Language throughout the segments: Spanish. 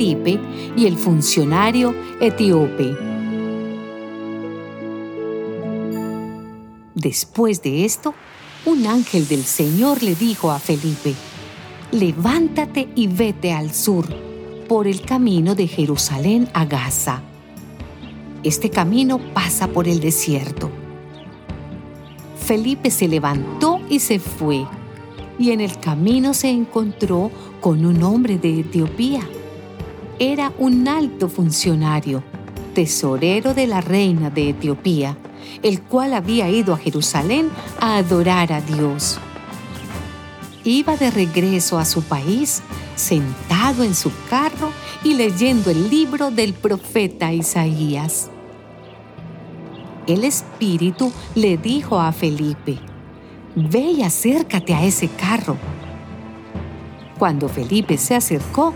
Felipe y el funcionario etíope. Después de esto, un ángel del Señor le dijo a Felipe, levántate y vete al sur, por el camino de Jerusalén a Gaza. Este camino pasa por el desierto. Felipe se levantó y se fue, y en el camino se encontró con un hombre de Etiopía. Era un alto funcionario, tesorero de la reina de Etiopía, el cual había ido a Jerusalén a adorar a Dios iba de regreso a su país, sentado en su carro y leyendo el libro del profeta Isaías. El Espíritu le dijo a Felipe, Ve y acércate a ese carro. Cuando Felipe se acercó,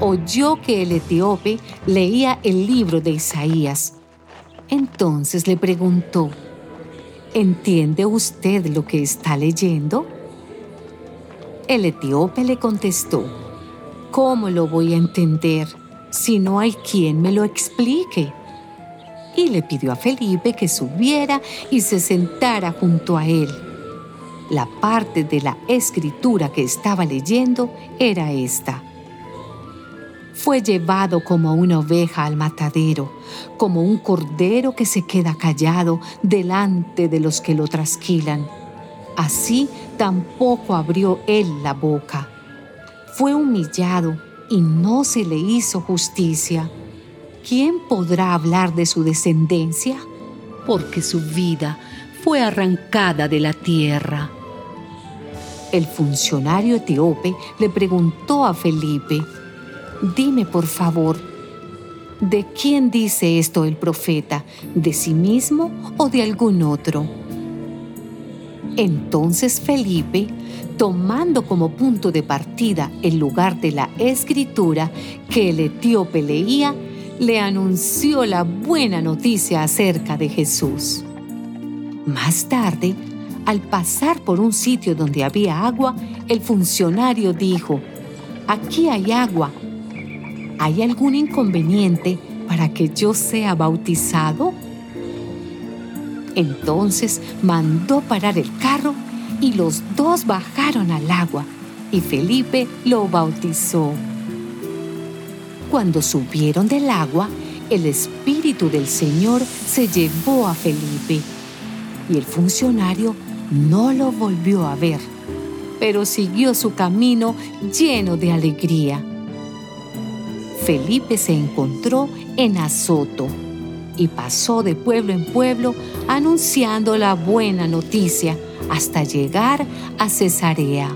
oyó que el etíope leía el libro de Isaías. Entonces le preguntó, ¿entiende usted lo que está leyendo? El etíope le contestó, ¿cómo lo voy a entender si no hay quien me lo explique? Y le pidió a Felipe que subiera y se sentara junto a él. La parte de la escritura que estaba leyendo era esta. Fue llevado como una oveja al matadero, como un cordero que se queda callado delante de los que lo trasquilan Así tampoco abrió él la boca. Fue humillado y no se le hizo justicia. ¿Quién podrá hablar de su descendencia? Porque su vida fue arrancada de la tierra. El funcionario etíope le preguntó a Felipe, dime por favor, ¿de quién dice esto el profeta? ¿De sí mismo o de algún otro? Entonces Felipe, tomando como punto de partida el lugar de la escritura que el etíope leía, le anunció la buena noticia acerca de Jesús. Más tarde, al pasar por un sitio donde había agua, el funcionario dijo, aquí hay agua. ¿Hay algún inconveniente para que yo sea bautizado? Entonces mandó parar el carro y los dos bajaron al agua y Felipe lo bautizó. Cuando subieron del agua, el Espíritu del Señor se llevó a Felipe y el funcionario no lo volvió a ver, pero siguió su camino lleno de alegría. Felipe se encontró en Azoto y pasó de pueblo en pueblo anunciando la buena noticia hasta llegar a Cesarea.